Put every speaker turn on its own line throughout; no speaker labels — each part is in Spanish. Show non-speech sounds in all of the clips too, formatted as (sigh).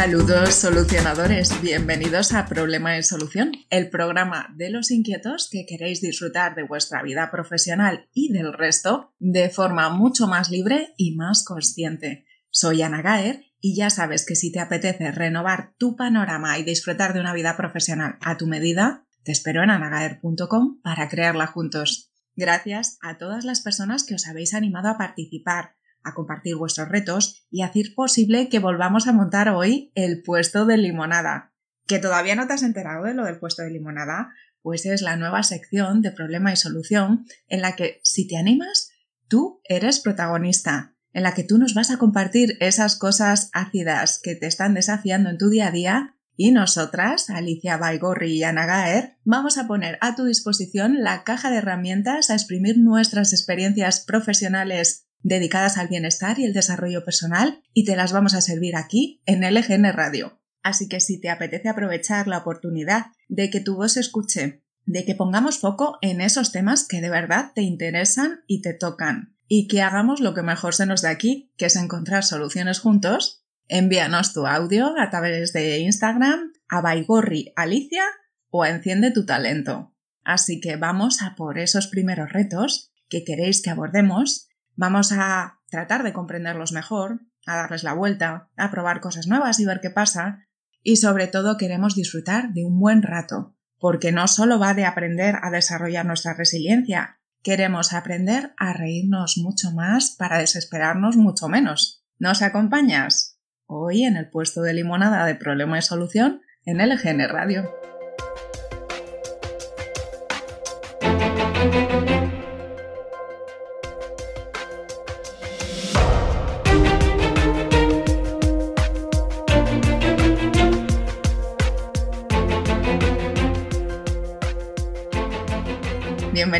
Saludos solucionadores, bienvenidos a Problema de Solución, el programa de los inquietos que queréis disfrutar de vuestra vida profesional y del resto de forma mucho más libre y más consciente. Soy Ana Gaer y ya sabes que si te apetece renovar tu panorama y disfrutar de una vida profesional a tu medida, te espero en anagaer.com para crearla juntos. Gracias a todas las personas que os habéis animado a participar, a compartir vuestros retos y hacer posible que volvamos a montar hoy el puesto de limonada. ¿Que todavía no te has enterado de lo del puesto de limonada? Pues es la nueva sección de problema y solución en la que, si te animas, tú eres protagonista en la que tú nos vas a compartir esas cosas ácidas que te están desafiando en tu día a día y nosotras, Alicia Baigorri y Ana Gaer, vamos a poner a tu disposición la caja de herramientas a exprimir nuestras experiencias profesionales dedicadas al bienestar y el desarrollo personal y te las vamos a servir aquí en LGN Radio. Así que si te apetece aprovechar la oportunidad de que tu voz se escuche, de que pongamos foco en esos temas que de verdad te interesan y te tocan, y que hagamos lo que mejor se nos da aquí, que es encontrar soluciones juntos, envíanos tu audio a través de Instagram a Baigorri Alicia o a Enciende tu talento. Así que vamos a por esos primeros retos que queréis que abordemos, vamos a tratar de comprenderlos mejor, a darles la vuelta, a probar cosas nuevas y ver qué pasa, y sobre todo queremos disfrutar de un buen rato, porque no solo va de aprender a desarrollar nuestra resiliencia, Queremos aprender a reírnos mucho más para desesperarnos mucho menos. ¿Nos acompañas? Hoy en el puesto de limonada de problema y solución en LGN Radio.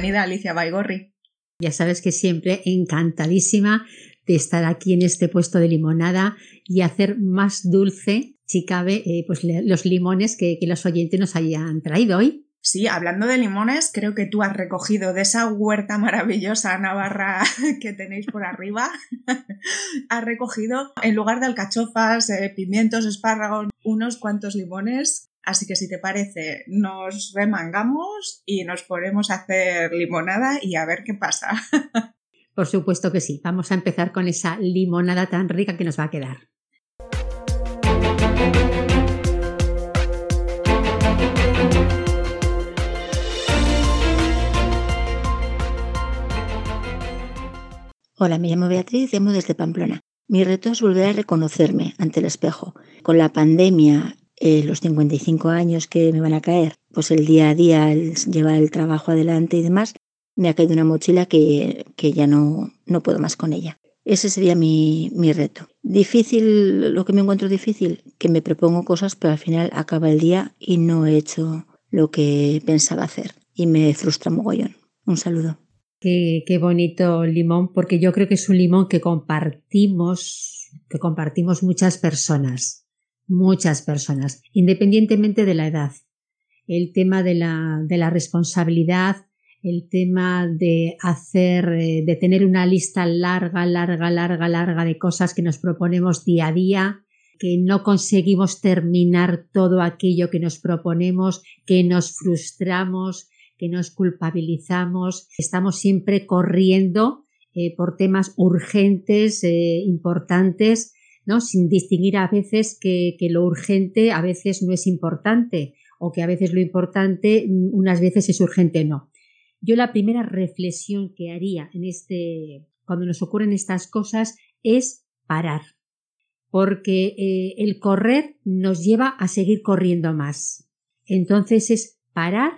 Bienvenida Alicia Baigorri.
Ya sabes que siempre encantadísima de estar aquí en este puesto de limonada y hacer más dulce, si cabe, eh, pues los limones que, que los oyentes nos hayan traído hoy.
Sí, hablando de limones, creo que tú has recogido de esa huerta maravillosa navarra (laughs) que tenéis por arriba, (laughs) has recogido en lugar de alcachofas, eh, pimientos, espárragos, unos cuantos limones Así que si te parece, nos remangamos y nos ponemos a hacer limonada y a ver qué pasa. (laughs)
Por supuesto que sí. Vamos a empezar con esa limonada tan rica que nos va a quedar.
Hola, me llamo Beatriz, llamo desde Pamplona. Mi reto es volver a reconocerme ante el espejo. Con la pandemia eh, los 55 años que me van a caer, pues el día a día, el llevar el trabajo adelante y demás, me ha caído una mochila que, que ya no, no puedo más con ella. Ese sería mi, mi reto. Difícil, lo que me encuentro difícil, que me propongo cosas, pero al final acaba el día y no he hecho lo que pensaba hacer. Y me frustra mogollón. Un saludo.
Qué, qué, bonito limón, porque yo creo que es un limón que compartimos, que compartimos muchas personas muchas personas, independientemente de la edad. El tema de la, de la responsabilidad, el tema de hacer, eh, de tener una lista larga, larga, larga, larga de cosas que nos proponemos día a día, que no conseguimos terminar todo aquello que nos proponemos, que nos frustramos, que nos culpabilizamos, estamos siempre corriendo eh, por temas urgentes, eh, importantes, sin distinguir a veces que, lo urgente a veces no es importante o que a veces lo importante mm, unas veces es urgente no. Yo la primera reflexión que haría en este, cuando nos ocurren estas cosas es parar, porque eh, el correr nos lleva a seguir corriendo más. Entonces es parar,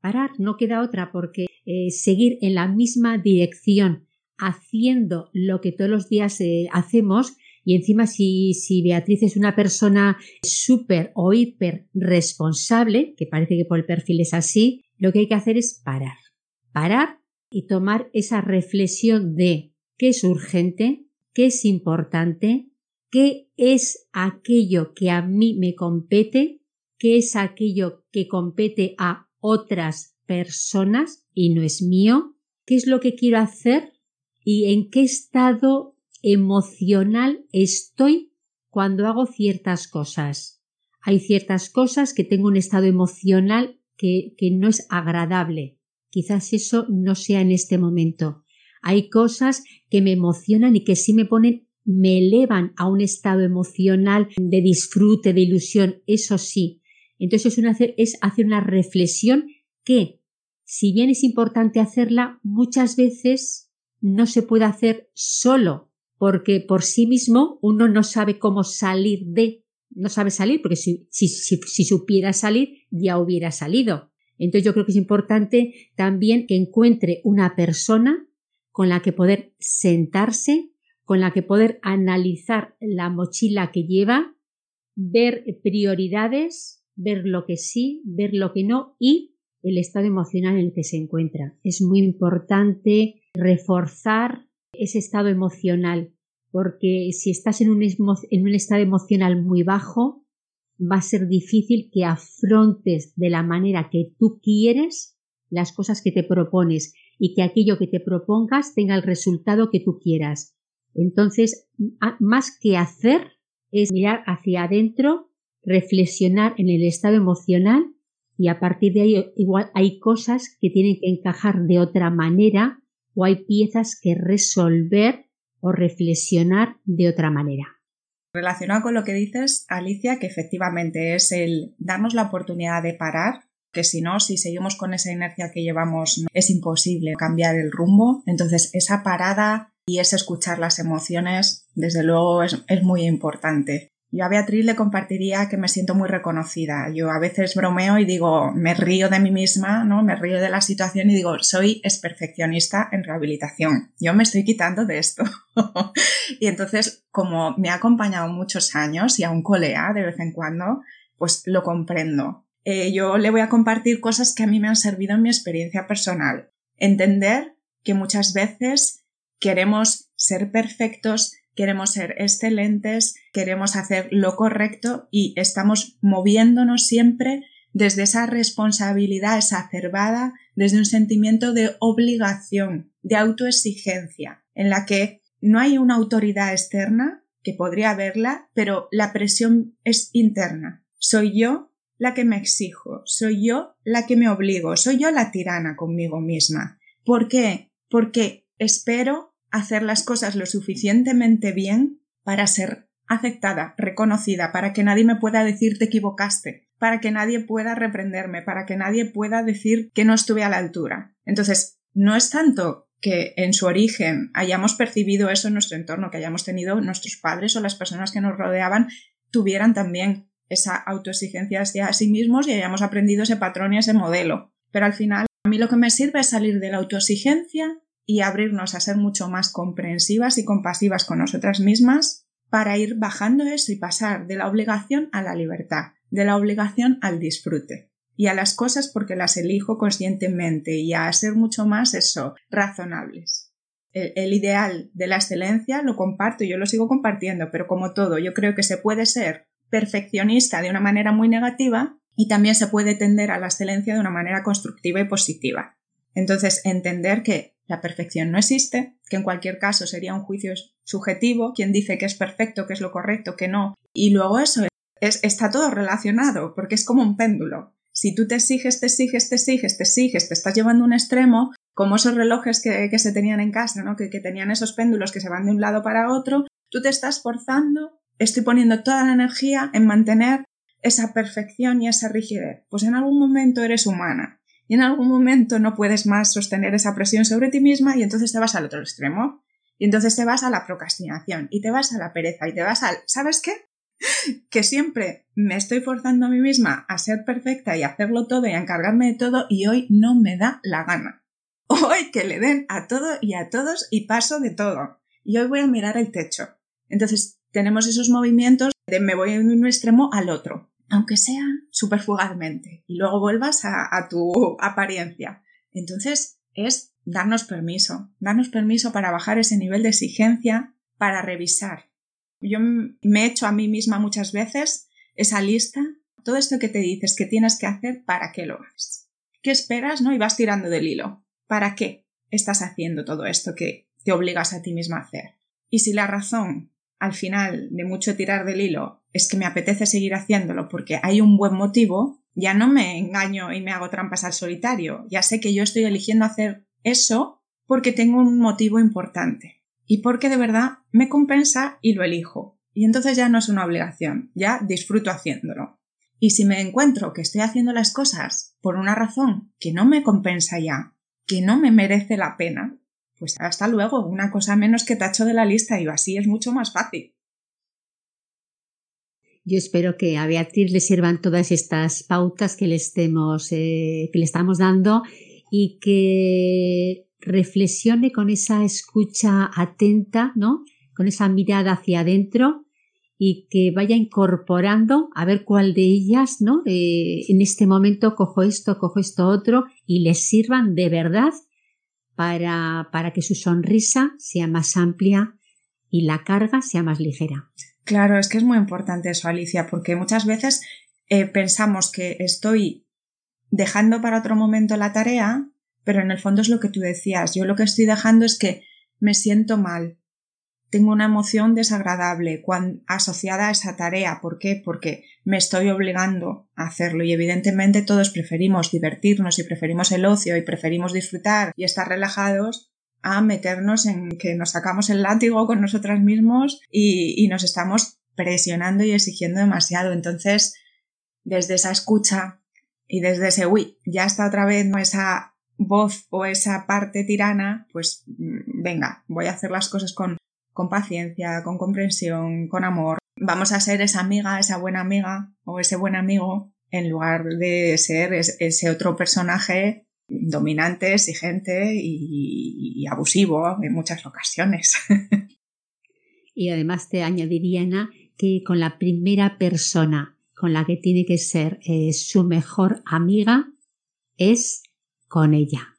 parar, no queda otra, porque eh, seguir en la misma dirección haciendo lo que todos los días eh, hacemos y encima si, si Beatriz es una persona súper o hiper responsable, que parece que por el perfil es así, lo que hay que hacer es parar. Parar y tomar esa reflexión de qué es urgente, qué es importante, qué es aquello que a mí me compete, qué es aquello que compete a otras personas y no es mío, qué es lo que quiero hacer y en qué estado emocional estoy cuando hago ciertas cosas. Hay ciertas cosas que tengo un estado emocional que, que no es agradable. Quizás eso no sea en este momento. Hay cosas que me emocionan y que sí me ponen, me elevan a un estado emocional de disfrute, de ilusión, eso sí. Entonces es, es hacer una reflexión que, si bien es importante hacerla, muchas veces no se puede hacer solo, porque por sí mismo uno no sabe cómo salir de, no sabe salir, porque si, si, si, supiera salir, ya hubiera salido. Entonces yo creo que es importante también que encuentre una persona con la que poder sentarse, con la que poder analizar la mochila que lleva, ver prioridades, ver lo que sí, ver lo que no y el estado emocional en el que se encuentra. Es muy importante reforzar ese estado emocional, porque si estás en un, en un estado emocional muy bajo, va a ser difícil que afrontes de la manera que tú quieres las cosas que te propones y que aquello que te propongas tenga el resultado que tú quieras. Entonces, más que hacer, es mirar hacia adentro, reflexionar en el estado emocional y a partir de ahí igual hay cosas que tienen que encajar de otra manera o hay piezas que resolver o reflexionar de otra manera.
Relacionado con lo que dices, Alicia, que efectivamente es el darnos la oportunidad de parar, que si no, si seguimos con esa inercia que llevamos, es imposible cambiar el rumbo. Entonces, esa parada y ese escuchar las emociones, desde luego, es, es muy importante. Yo a Beatriz le compartiría que me siento muy reconocida. Yo a veces bromeo y digo, me río de mí misma, ¿no? Me río de la situación y digo, soy perfeccionista en rehabilitación. Yo me estoy quitando de esto. (laughs) y entonces, como me ha acompañado muchos años y aún colea de vez en cuando, pues lo comprendo. Eh, yo le voy a compartir cosas que a mí me han servido en mi experiencia personal. Entender que muchas veces queremos ser perfectos, queremos ser excelentes, queremos hacer lo correcto y estamos moviéndonos siempre desde esa responsabilidad exacerbada, desde un sentimiento de obligación, de autoexigencia, en la que no hay una autoridad externa, que podría haberla, pero la presión es interna. Soy yo la que me exijo, soy yo la que me obligo, soy yo la tirana conmigo misma. ¿Por qué? Porque espero hacer las cosas lo suficientemente bien para ser aceptada, reconocida, para que nadie me pueda decir te equivocaste, para que nadie pueda reprenderme, para que nadie pueda decir que no estuve a la altura. Entonces, no es tanto que en su origen hayamos percibido eso en nuestro entorno, que hayamos tenido nuestros padres o las personas que nos rodeaban tuvieran también esa autoexigencia hacia sí mismos y hayamos aprendido ese patrón y ese modelo. Pero al final, a mí lo que me sirve es salir de la autoexigencia y abrirnos a ser mucho más comprensivas y compasivas con nosotras mismas para ir bajando eso y pasar de la obligación a la libertad, de la obligación al disfrute y a las cosas porque las elijo conscientemente y a ser mucho más eso, razonables. El, el, ideal de la excelencia lo comparto yo lo sigo compartiendo, pero como todo, yo creo que se puede ser perfeccionista de una manera muy negativa y también se puede tender a la excelencia de una manera constructiva y positiva. Entonces, entender que la perfección no existe, que en cualquier caso sería un juicio subjetivo, quien dice que es perfecto, que es lo correcto, que no. Y luego eso es, está todo relacionado, porque es como un péndulo. Si tú te exiges, te exiges, te exiges, te exiges, te estás llevando a un extremo, como esos relojes que, que se tenían en casa, ¿no? Que, que tenían esos péndulos que se van de un lado para otro, tú te estás forzando, estoy poniendo toda la energía en mantener esa perfección y esa rigidez. Pues en algún momento eres humana y en algún momento no puedes más sostener esa presión sobre ti misma y entonces te vas al otro extremo. Y entonces te vas a la procrastinación y te vas a la pereza y te vas al... ¿Sabes qué? (laughs) que siempre me estoy forzando a mí misma a ser perfecta y hacerlo todo y a encargarme de todo y hoy no me da la gana. (laughs) Hoy que le den a todo y a todos y paso de todo. Y hoy voy a mirar el techo. Entonces tenemos esos movimientos de me voy de un extremo al otro aunque sea súper fugazmente, y luego vuelvas a, tu apariencia. Entonces es darnos permiso, darnos permiso para bajar ese nivel de exigencia, para revisar. Yo me he hecho a mí misma muchas veces esa lista, todo esto que te dices que tienes que hacer, ¿para qué lo haces? ¿Qué esperas, no? Y vas tirando del hilo. ¿Para qué estás haciendo todo esto que te obligas a ti misma a hacer? Y si la razón al final de mucho tirar del hilo es que me apetece seguir haciéndolo porque hay un buen motivo, ya no me engaño y me hago trampas al solitario, ya sé que yo estoy eligiendo hacer eso porque tengo un motivo importante y porque de verdad me compensa y lo elijo. Y entonces ya no es una obligación, ya disfruto haciéndolo. Y si me encuentro que estoy haciendo las cosas por una razón que no me compensa ya, que no me merece la pena, pues hasta luego, una cosa menos que tacho de la lista y así es mucho más fácil.
Yo espero que a Beatriz le sirvan todas estas pautas que le, estemos, eh, que le estamos dando y que reflexione con esa escucha atenta, ¿no? Con esa mirada hacia adentro y que vaya incorporando a ver cuál de ellas, ¿no? Eh, en este momento cojo esto, cojo esto otro y les sirvan de verdad para, para que su sonrisa sea más amplia y la carga sea más ligera.
Claro, es que es muy importante eso, Alicia, porque muchas veces eh, pensamos que estoy dejando para otro momento la tarea, pero en el fondo es lo que tú decías. Yo lo que estoy dejando es que me siento mal, tengo una emoción desagradable cuando, asociada a esa tarea. ¿Por qué? Porque me estoy obligando a hacerlo y evidentemente todos preferimos divertirnos y preferimos el ocio y preferimos disfrutar y estar relajados a meternos en que nos sacamos el látigo con nosotras mismos y, nos estamos presionando y exigiendo demasiado. Entonces, desde esa escucha y desde ese uy, ya está otra vez esa voz o esa parte tirana, pues mm, venga, voy a hacer las cosas con con paciencia, con comprensión, con amor. Vamos a ser esa amiga, esa buena amiga o ese buen amigo en lugar de ser ese otro personaje dominante, exigente y, abusivo en muchas ocasiones. (laughs)
y además te añadiría, Ana, que con la primera persona con la que tiene que ser eh, su mejor amiga es con ella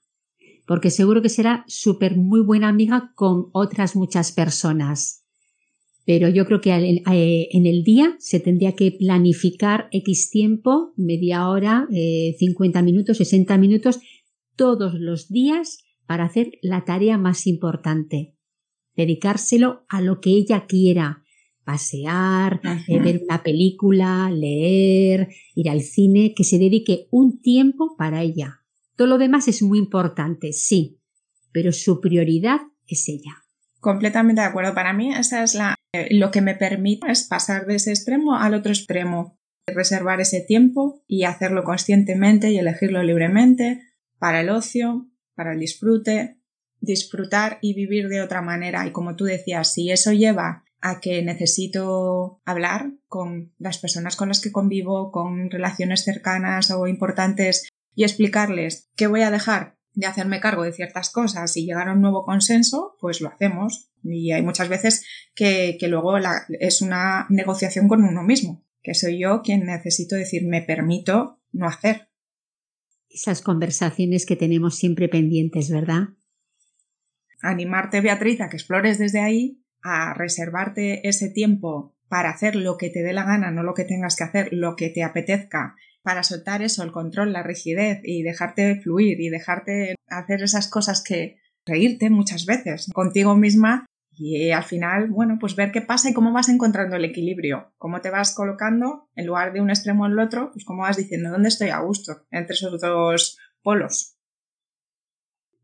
porque seguro que será súper muy buena amiga con otras muchas personas. Pero yo creo que eh, en el día se tendría que planificar X tiempo, media hora, 50 eh, minutos, 60 minutos, todos los días para hacer la tarea más importante. Dedicárselo a lo que ella quiera. Pasear, eh, ver una película, leer, ir al cine, que se dedique un tiempo para ella. Todo lo demás es muy importante, sí, pero su prioridad es ella.
Completamente de acuerdo. Para mí, esa es la, eh, lo que me permite es pasar de ese extremo al otro extremo, reservar ese tiempo y hacerlo conscientemente y elegirlo libremente para el ocio, para el disfrute, disfrutar y vivir de otra manera. Y como tú decías, si eso lleva a que necesito hablar con las personas con las que convivo, con relaciones cercanas o importantes y explicarles que voy a dejar de hacerme cargo de ciertas cosas y llegar a un nuevo consenso, pues lo hacemos. Y hay muchas veces que, luego es una negociación con uno mismo, que soy yo quien necesito decir me permito no hacer.
Esas conversaciones que tenemos siempre pendientes, ¿verdad?
Animarte, Beatriz, a que explores desde ahí, a reservarte ese tiempo para hacer lo que te dé la gana, no lo que tengas que hacer, lo que te apetezca para soltar eso, el control, la rigidez y dejarte fluir y dejarte hacer esas cosas que reírte muchas veces contigo misma y al final, bueno, pues ver qué pasa y cómo vas encontrando el equilibrio, cómo te vas colocando en lugar de un extremo al otro, pues cómo vas diciendo dónde estoy a gusto entre esos dos polos.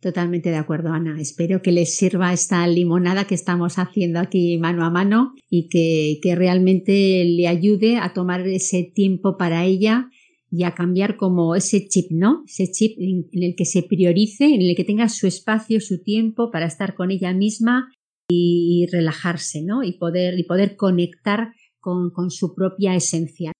Totalmente de acuerdo, Ana. Espero que les sirva esta limonada que estamos haciendo aquí mano a mano y que, que realmente le ayude a tomar ese tiempo para ella y a cambiar como ese chip, ¿no? Ese chip en, el que se priorice, en el que tenga su espacio, su tiempo para estar con ella misma y relajarse, ¿no? Y poder, y poder conectar con, con su propia esencia.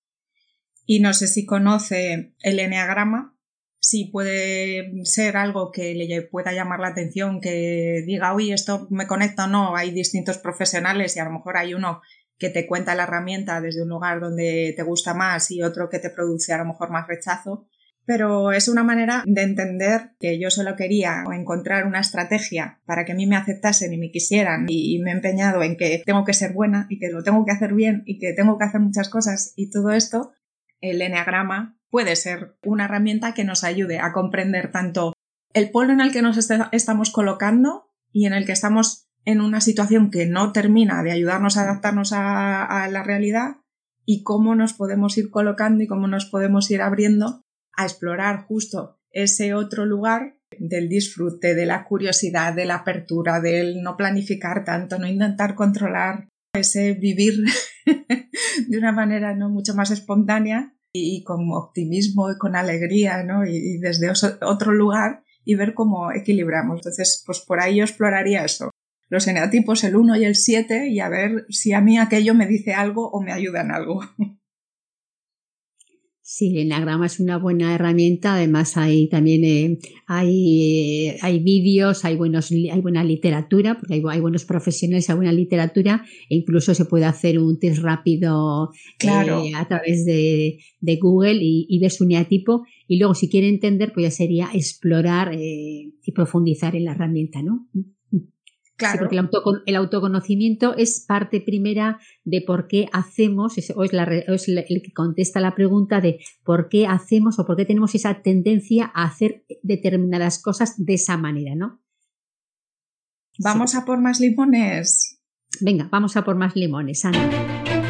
Y no sé si conoce el enneagrama, si puede ser algo que le pueda llamar la atención, que diga, uy, esto me conecta o no. Hay distintos profesionales y a lo mejor hay uno que te cuenta la herramienta desde un lugar donde te gusta más y otro que te produce a lo mejor más rechazo. Pero es una manera de entender que yo solo quería encontrar una estrategia para que a mí me aceptasen y me quisieran y, me he empeñado en que tengo que ser buena y que lo tengo que hacer bien y que tengo que hacer muchas cosas y todo esto, el enneagrama puede ser una herramienta que nos ayude a comprender tanto el polo en el que nos estamos colocando y en el que estamos en una situación que no termina de ayudarnos a adaptarnos a, la realidad y cómo nos podemos ir colocando y cómo nos podemos ir abriendo a explorar justo ese otro lugar del disfrute, de la curiosidad, de la apertura, del no planificar tanto, no intentar controlar ese vivir (laughs) de una manera no mucho más espontánea y, con optimismo y con alegría, ¿no? Y, desde otro lugar y ver cómo equilibramos. Entonces, pues por ahí yo exploraría eso. Los eneatipos, el 1 y el 7, y a ver si a mí aquello me dice algo o me ayuda en algo. (laughs)
Sí, el enagrama es una buena herramienta. Además, hay también eh, hay, eh, hay vídeos, hay, buenos, hay buena literatura, porque hay, hay, buenos profesionales, hay buena literatura, e incluso se puede hacer un test rápido eh, a través de, de Google y, y, su neatipo. Y luego, si quiere entender, pues ya sería explorar y profundizar en la herramienta, ¿no? Porque el, autoconocimiento es parte primera de por qué hacemos, o es, el que contesta la pregunta de por qué hacemos o por qué tenemos esa tendencia a hacer determinadas cosas de esa manera, ¿no?
Vamos a por más limones.
Venga, vamos a por más limones, Ana.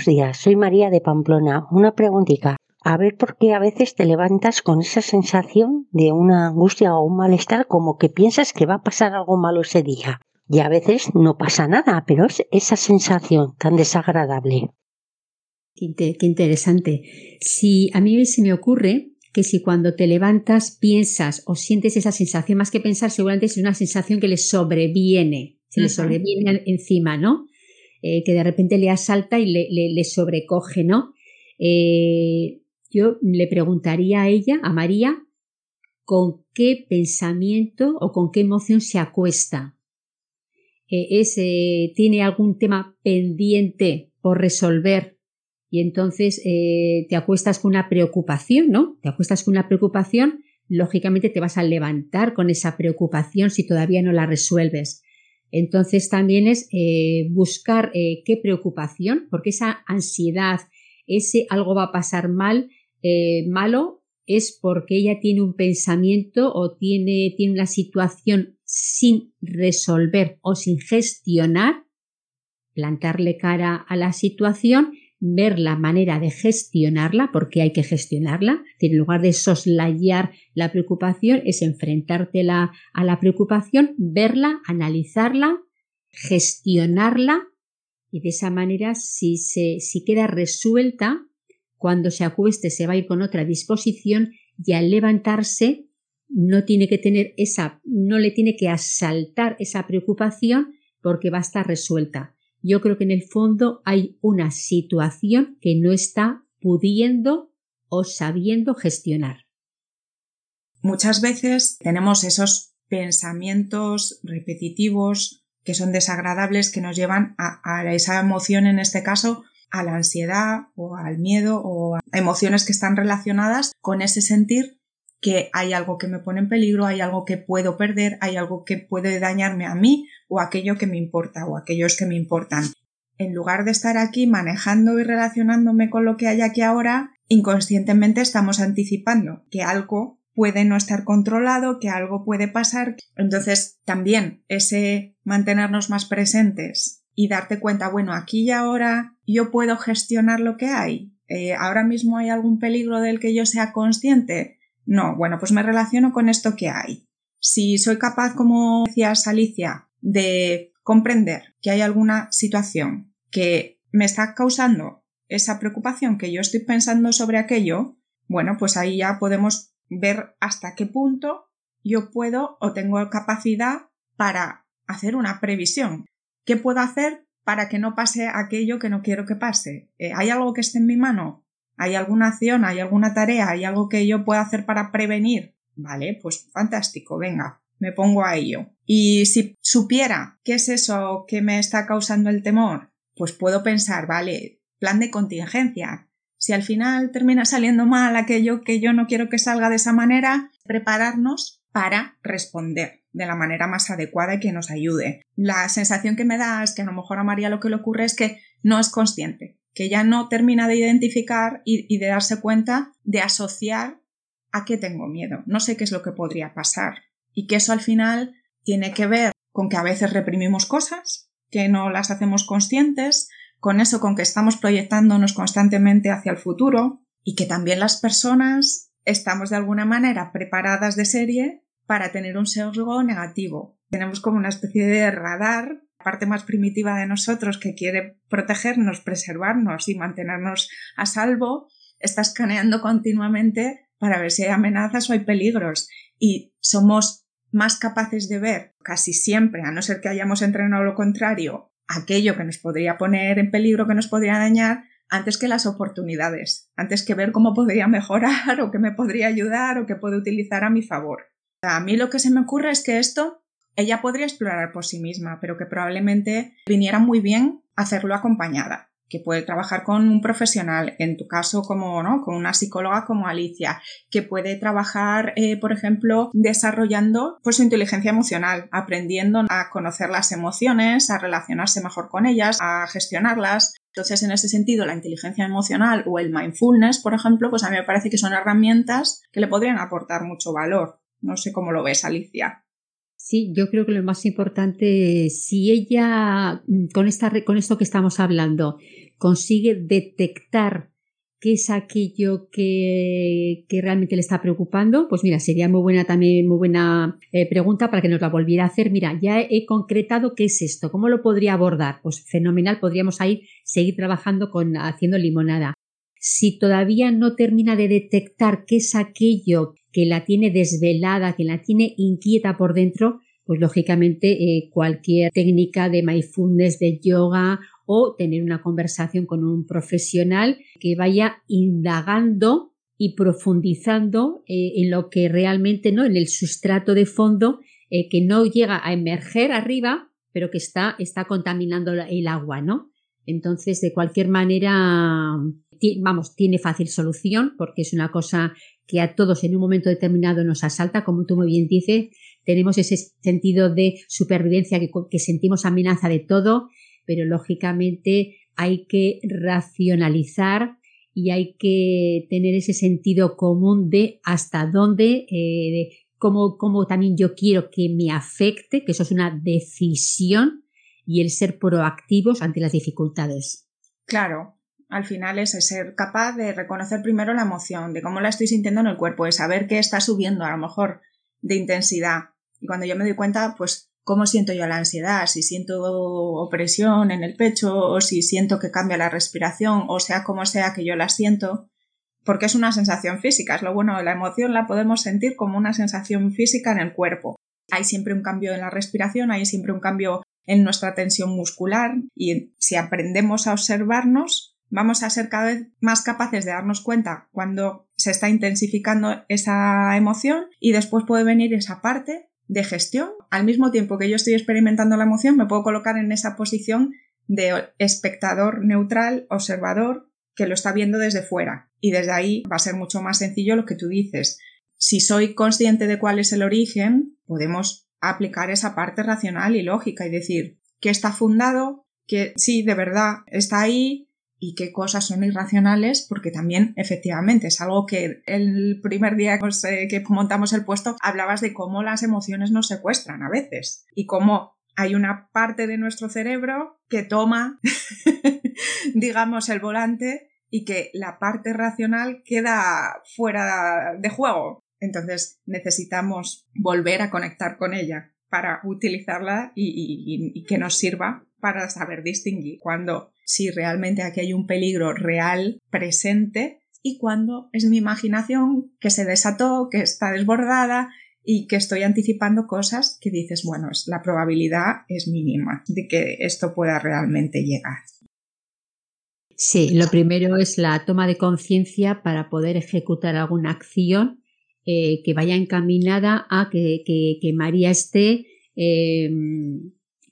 Buenos días. Soy María de Pamplona. Una preguntita. A ver por qué a veces te levantas con esa sensación de una angustia o un malestar como que piensas que va a pasar algo malo ese día. Y a veces no pasa nada, pero es esa sensación tan desagradable.
Qué, interesante. Si a mí se me ocurre que si cuando te levantas piensas o sientes esa sensación, más que pensar, seguramente es una sensación que le sobreviene, se le sobreviene encima, ¿no? Eh, que de repente le asalta y le, sobrecoge, ¿no? Eh, yo le preguntaría a ella, a María, con qué pensamiento o con qué emoción se acuesta. Eh, ¿Tiene algún tema pendiente por resolver? Y entonces te acuestas con una preocupación, ¿no? Te acuestas con una preocupación, lógicamente te vas a levantar con esa preocupación si todavía no la resuelves. Entonces también es eh, buscar eh, qué preocupación, porque esa ansiedad, ese algo va a pasar mal, eh, malo, es porque ella tiene un pensamiento o tiene, tiene una situación sin resolver o sin gestionar, plantarle cara a la situación ver la manera de gestionarla, porque hay que gestionarla. En lugar de soslayar la preocupación, es enfrentártela a la preocupación, verla, analizarla, gestionarla y de esa manera, si, se, si queda resuelta, cuando se acueste se va a ir con otra disposición y al levantarse no tiene que tener esa, no le tiene que asaltar esa preocupación porque va a estar resuelta yo creo que en el fondo hay una situación que no está pudiendo o sabiendo gestionar.
Muchas veces tenemos esos pensamientos repetitivos que son desagradables que nos llevan a, esa emoción, en este caso, a la ansiedad o al miedo o a emociones que están relacionadas con ese sentir que hay algo que me pone en peligro, hay algo que puedo perder, hay algo que puede dañarme a mí o aquello que me importa o aquellos que me importan. En lugar de estar aquí manejando y relacionándome con lo que hay aquí ahora, inconscientemente estamos anticipando que algo puede no estar controlado, que algo puede pasar. Entonces, también ese mantenernos más presentes y darte cuenta, bueno, aquí y ahora yo puedo gestionar lo que hay. Eh, ahora mismo hay algún peligro del que yo sea consciente no, bueno, pues me relaciono con esto que hay. Si soy capaz, como decías Alicia, de comprender que hay alguna situación que me está causando esa preocupación que yo estoy pensando sobre aquello, bueno, pues ahí ya podemos ver hasta qué punto yo puedo o tengo capacidad para hacer una previsión. ¿Qué puedo hacer para que no pase aquello que no quiero que pase? Eh, ¿Hay algo que esté en mi mano? ¿Hay alguna acción, hay alguna tarea, hay algo que yo pueda hacer para prevenir? Vale, pues fantástico, venga, me pongo a ello. Y si supiera qué es eso que me está causando el temor, pues puedo pensar, vale, plan de contingencia. Si al final termina saliendo mal aquello que yo no quiero que salga de esa manera, prepararnos para responder de la manera más adecuada y que nos ayude. La sensación que me da es que a lo mejor a María lo que le ocurre es que no es consciente que ella no termina de identificar y, de darse cuenta de asociar a qué tengo miedo. No sé qué es lo que podría pasar. Y que eso al final tiene que ver con que a veces reprimimos cosas, que no las hacemos conscientes, con eso con que estamos proyectándonos constantemente hacia el futuro y que también las personas estamos de alguna manera preparadas de serie para tener un sesgo negativo. Tenemos como una especie de radar parte más primitiva de nosotros que quiere protegernos, preservarnos y mantenernos a salvo, está escaneando continuamente para ver si hay amenazas o hay peligros. Y somos más capaces de ver casi siempre, a no ser que hayamos entrenado lo contrario, aquello que nos podría poner en peligro, que nos podría dañar, antes que las oportunidades, antes que ver cómo podría mejorar (laughs) o qué me podría ayudar o qué puedo utilizar a mi favor. A mí lo que se me ocurre es que esto ella podría explorar por sí misma, pero que probablemente viniera muy bien hacerlo acompañada que puede trabajar con un profesional, en tu caso como ¿no? con una psicóloga como Alicia, que puede trabajar, eh, por ejemplo, desarrollando pues, su inteligencia emocional, aprendiendo a conocer las emociones, a relacionarse mejor con ellas, a gestionarlas. Entonces, en ese sentido, la inteligencia emocional o el mindfulness, por ejemplo, pues a mí me parece que son herramientas que le podrían aportar mucho valor. No sé cómo lo ves, Alicia.
Sí, yo creo que lo más importante, si ella, mm, con, esta, con esto que estamos hablando, consigue detectar qué es aquello que, que, realmente le está preocupando, pues mira, sería muy buena también, muy buena eh, pregunta para que nos la volviera a hacer. Mira, ya he concretado qué es esto, cómo lo podría abordar. Pues fenomenal, podríamos ahí seguir trabajando con haciendo limonada. Si todavía no termina de detectar qué es aquello que la tiene desvelada, que la tiene inquieta por dentro, pues lógicamente eh, cualquier técnica de mindfulness, de yoga o tener una conversación con un profesional que vaya indagando y profundizando eh, en lo que realmente, ¿no? En el sustrato de fondo eh, que no llega a emerger arriba, pero que está, está contaminando el agua, ¿no? Entonces, de cualquier manera, vamos, tiene fácil solución porque es una cosa que a todos en un momento determinado nos asalta, como tú muy bien dices, tenemos ese sentido de supervivencia que, sentimos amenaza de todo, pero lógicamente hay que racionalizar y hay que tener ese sentido común de hasta dónde, eh, cómo, cómo también yo quiero que me afecte, que eso es una decisión y el ser proactivos ante las dificultades.
Claro, al final es ser capaz de reconocer primero la emoción, de cómo la estoy sintiendo en el cuerpo, de saber qué está subiendo a lo mejor de intensidad. Y cuando yo me doy cuenta, pues, cómo siento yo la ansiedad, si siento opresión en el pecho o si siento que cambia la respiración o sea como sea que yo la siento, porque es una sensación física, es lo bueno, la emoción la podemos sentir como una sensación física en el cuerpo. Hay siempre un cambio en la respiración, hay siempre un cambio en nuestra tensión muscular y si aprendemos a observarnos, vamos a ser cada vez más capaces de darnos cuenta cuando se está intensificando esa emoción y después puede venir esa parte de gestión. Al mismo tiempo que yo estoy experimentando la emoción, me puedo colocar en esa posición de espectador neutral, observador, que lo está viendo desde fuera. Y desde ahí va a ser mucho más sencillo lo que tú dices. Si soy consciente de cuál es el origen, podemos aplicar esa parte racional y lógica y decir que está fundado, que sí, de verdad está ahí, y qué cosas son irracionales, porque también efectivamente es algo que el primer día que montamos el puesto hablabas de cómo las emociones nos secuestran a veces y cómo hay una parte de nuestro cerebro que toma, (laughs) digamos, el volante y que la parte racional queda fuera de juego. Entonces necesitamos volver a conectar con ella para utilizarla y, que nos sirva para saber distinguir cuando si realmente aquí hay un peligro real presente y cuando es mi imaginación que se desató, que está desbordada y que estoy anticipando cosas que dices, bueno, la probabilidad es mínima de que esto pueda realmente llegar.
Sí, lo primero es la toma de conciencia para poder ejecutar alguna acción eh, que vaya encaminada a que, María esté eh,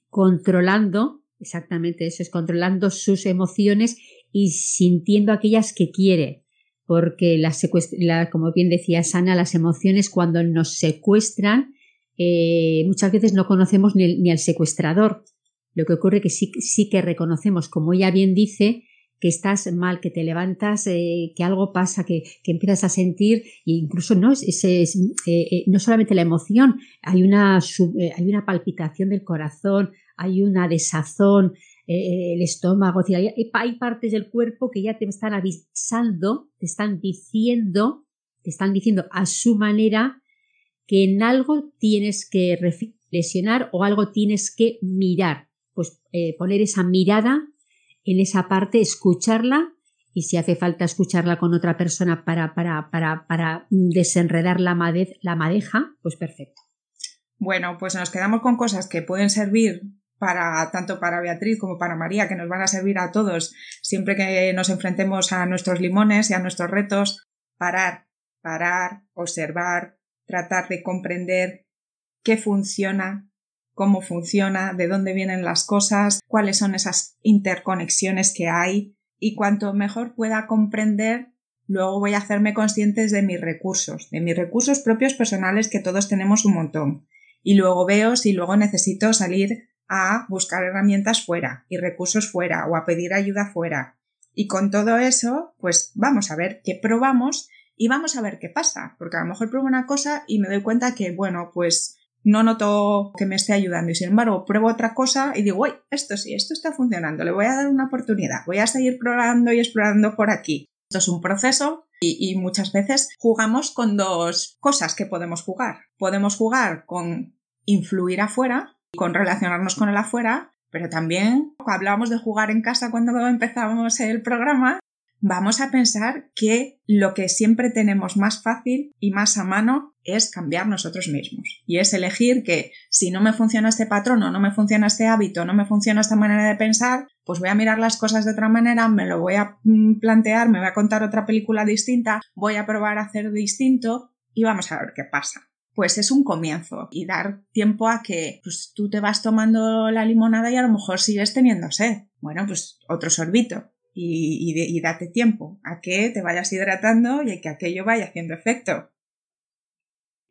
controlando Exactamente, eso es controlando sus emociones y sintiendo aquellas que quiere, porque las como bien decía Sana, las emociones cuando nos secuestran, eh, muchas veces no conocemos ni, al secuestrador. Lo que ocurre que sí, sí que reconocemos, como ella bien dice, que estás mal, que te levantas, eh, que algo pasa, que, empiezas a sentir, e incluso no, es, eh, eh, no solamente la emoción, hay una, hay una palpitación del corazón, hay una desazón, el estómago, hay partes del cuerpo que ya te están avisando, te están diciendo, te están diciendo a su manera que en algo tienes que reflexionar o algo tienes que mirar. Pues poner esa mirada en esa parte, escucharla y si hace falta escucharla con otra persona para, para, para, desenredar la, la madeja, pues perfecto.
Bueno, pues nos quedamos con cosas que pueden servir para tanto para Beatriz como para María, que nos van a servir a todos siempre que nos enfrentemos a nuestros limones y a nuestros retos. Parar, parar, observar, tratar de comprender qué funciona, cómo funciona, de dónde vienen las cosas, cuáles son esas interconexiones que hay y cuanto mejor pueda comprender, luego voy a hacerme conscientes de mis recursos, de mis recursos propios personales que todos tenemos un montón. Y luego veo si luego necesito salir a buscar herramientas fuera y recursos fuera o a pedir ayuda fuera. Y con todo eso, pues vamos a ver qué probamos y vamos a ver qué pasa, porque a lo mejor pruebo una cosa y me doy cuenta que, bueno, pues no noto que me esté ayudando y sin embargo pruebo otra cosa y digo, uy, esto sí, esto está funcionando, le voy a dar una oportunidad, voy a seguir probando y explorando por aquí. Esto es un proceso y, muchas veces jugamos con dos cosas que podemos jugar. Podemos jugar con influir afuera, con relacionarnos con el afuera, pero también hablábamos de jugar en casa cuando empezamos el programa vamos a pensar que lo que siempre tenemos más fácil y más a mano es cambiar nosotros mismos. Y es elegir que si no me funciona este patrón o no me funciona este hábito, no me funciona esta manera de pensar, pues voy a mirar las cosas de otra manera, me lo voy a mm, plantear, me voy a contar otra película distinta, voy a probar a hacer distinto y vamos a ver qué pasa pues es un comienzo y dar tiempo a que pues, tú te vas tomando la limonada y a lo mejor sigues teniendo sed. Bueno, pues otro sorbito y, date tiempo a que te vayas hidratando y a que aquello vaya haciendo efecto.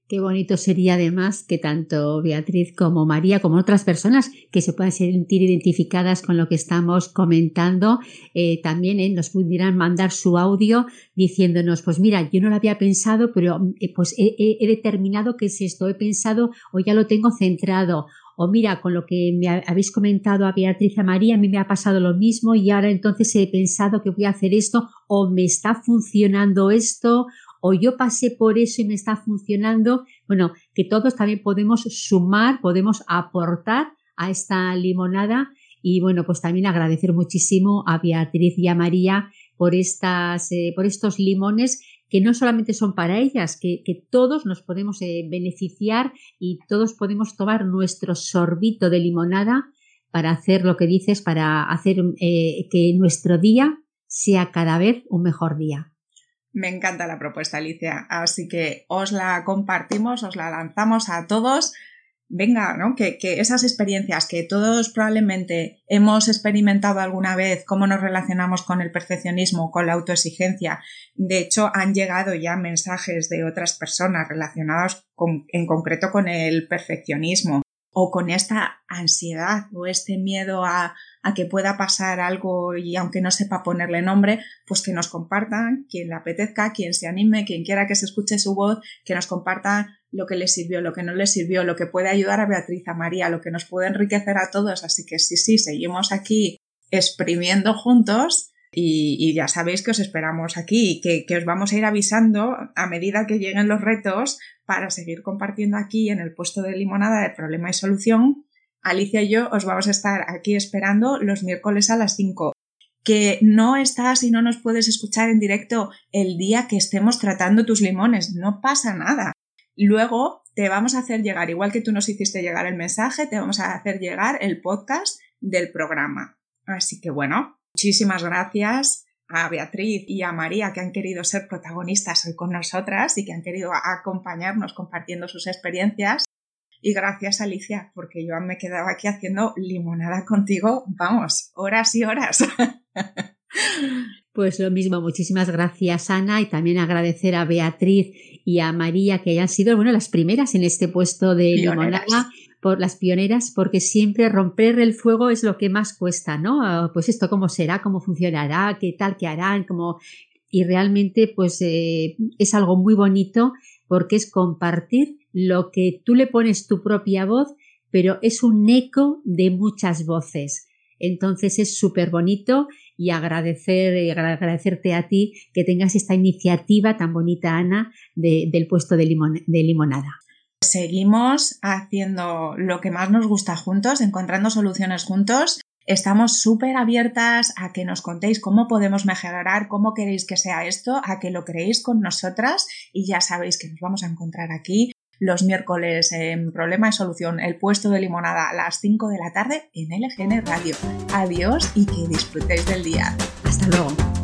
Qué bonito sería además que tanto Beatriz como María, como otras personas que se puedan sentir identificadas con lo que estamos comentando, eh, también eh, nos pudieran mandar su audio diciéndonos, pues mira, yo no lo había pensado, pero eh, pues he, determinado que es esto, he pensado o ya lo tengo centrado o mira, con lo que me habéis comentado a Beatriz y a María, a mí me ha pasado lo mismo y ahora entonces he pensado que voy a hacer esto o me está funcionando esto o yo pasé por eso y me está funcionando. Bueno, que todos también podemos sumar, podemos aportar a esta limonada y bueno, pues también agradecer muchísimo a Beatriz y a María por, estas, eh, por estos limones que no solamente son para ellas, que, todos nos podemos eh, beneficiar y todos podemos tomar nuestro sorbito de limonada para hacer lo que dices, para hacer eh, que nuestro día sea cada vez un mejor día.
Me encanta la propuesta, Alicia, así que os la compartimos, os la lanzamos a todos venga, ¿no? Que, esas experiencias que todos probablemente hemos experimentado alguna vez, cómo nos relacionamos con el perfeccionismo, con la autoexigencia. De hecho, han llegado ya mensajes de otras personas relacionados en concreto con el perfeccionismo o con esta ansiedad o este miedo a, a que pueda pasar algo y aunque no sepa ponerle nombre, pues que nos compartan, quien le apetezca, quien se anime, quien quiera que se escuche su voz, que nos compartan lo que le sirvió, lo que no le sirvió, lo que puede ayudar a Beatriz, a María, lo que nos puede enriquecer a todos. Así que sí, sí, seguimos aquí exprimiendo juntos y, ya sabéis que os esperamos aquí que, que, os vamos a ir avisando a medida que lleguen los retos para seguir compartiendo aquí en el puesto de limonada de problema y solución. Alicia y yo os vamos a estar aquí esperando los miércoles a las 5. Que no estás y no nos puedes escuchar en directo el día que estemos tratando tus limones, no pasa nada. Luego te vamos a hacer llegar, igual que tú nos hiciste llegar el mensaje, te vamos a hacer llegar el podcast del programa. Así que bueno, muchísimas gracias a Beatriz y a María que han querido ser protagonistas hoy con nosotras y que han querido acompañarnos compartiendo sus experiencias. Y gracias Alicia, porque yo me quedaba aquí haciendo limonada contigo, vamos, horas y horas. (laughs)
Pues lo mismo, muchísimas gracias Ana y también agradecer a Beatriz y a María que hayan sido bueno, las primeras en este puesto de limonada por las pioneras, porque siempre romper el fuego es lo que más cuesta, ¿no? Ah, pues esto cómo será, cómo funcionará, qué tal, qué harán, cómo... Y realmente, pues eh, es algo muy bonito porque es compartir lo que tú le pones tu propia voz, pero es un eco de muchas voces. Entonces es súper bonito y agradecer, agradecerte a ti que tengas esta iniciativa tan bonita, Ana, del puesto de, de limonada.
Seguimos haciendo lo que más nos gusta juntos, encontrando soluciones juntos. Estamos súper abiertas a que nos contéis cómo podemos mejorar, cómo queréis que sea esto, a que lo creéis con nosotras y ya sabéis que nos vamos a encontrar aquí los miércoles en Problema de Solución, el puesto de limonada a las 5 de la tarde en LGN Radio. Adiós y que disfrutéis del día.
Hasta luego.